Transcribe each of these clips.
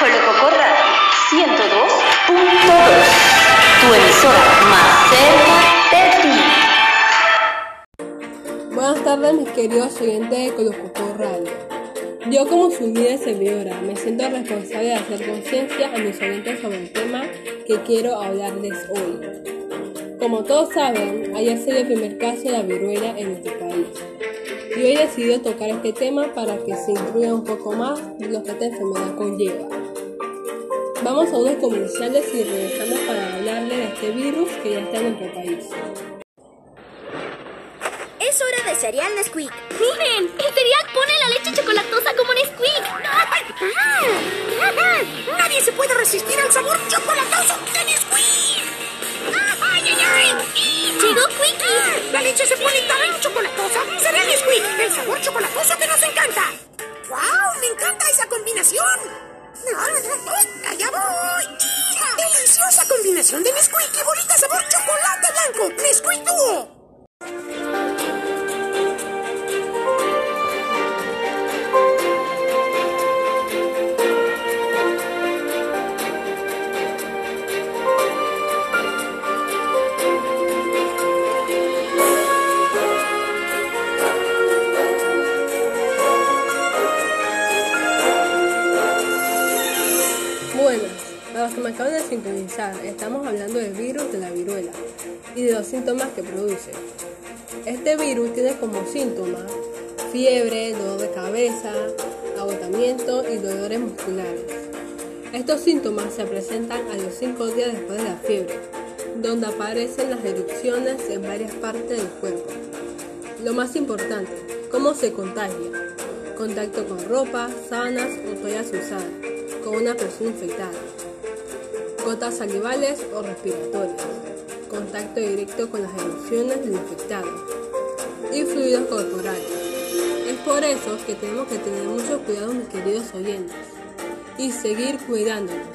Colococorra 102.2, tu emisora más cerca de. Buenas tardes mis queridos oyentes de Colococó Radio. Yo como su líder servidora me siento responsable de hacer conciencia a mis oyentes sobre el tema que quiero hablarles hoy. Como todos saben, ayer se el primer caso de la viruela en nuestro país. Y hoy he decidido tocar este tema para que se incluya un poco más lo que esta enfermedad conlleva. Vamos a unos comerciales y regresamos para hablarle de este virus que ya está en nuestro país. Es hora de cereal Nesquik. ¡Miren! ¡El cereal pone la leche chocolatosa ¡Deliciosa combinación de Nesquik y bolita sabor chocolate blanco! ¡Nesquik Duo! Los que me acaban de sintonizar, estamos hablando del virus de la viruela y de los síntomas que produce. Este virus tiene como síntomas fiebre, dolor de cabeza, agotamiento y dolores musculares. Estos síntomas se presentan a los 5 días después de la fiebre, donde aparecen las erupciones en varias partes del cuerpo. Lo más importante, cómo se contagia. Contacto con ropa, sanas o toallas usadas, con una persona infectada gotas salivales o respiratorias, contacto directo con las erupciones del infectado y fluidos corporales. Es por eso que tenemos que tener mucho cuidado, mis queridos oyentes, y seguir cuidándonos,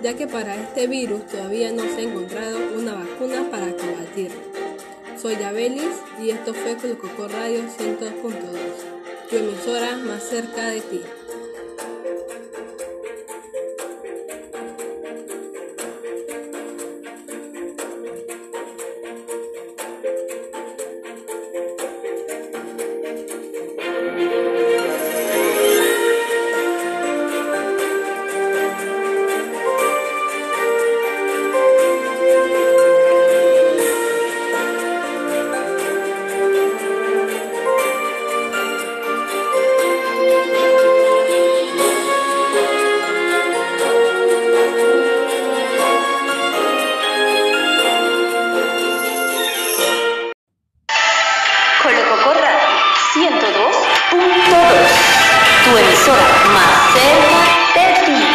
ya que para este virus todavía no se ha encontrado una vacuna para combatirlo. Soy Abelis y esto fue Coco Radio 102.2, tu emisora más cerca de ti. Vox.2, tu emisora más cerca de ti.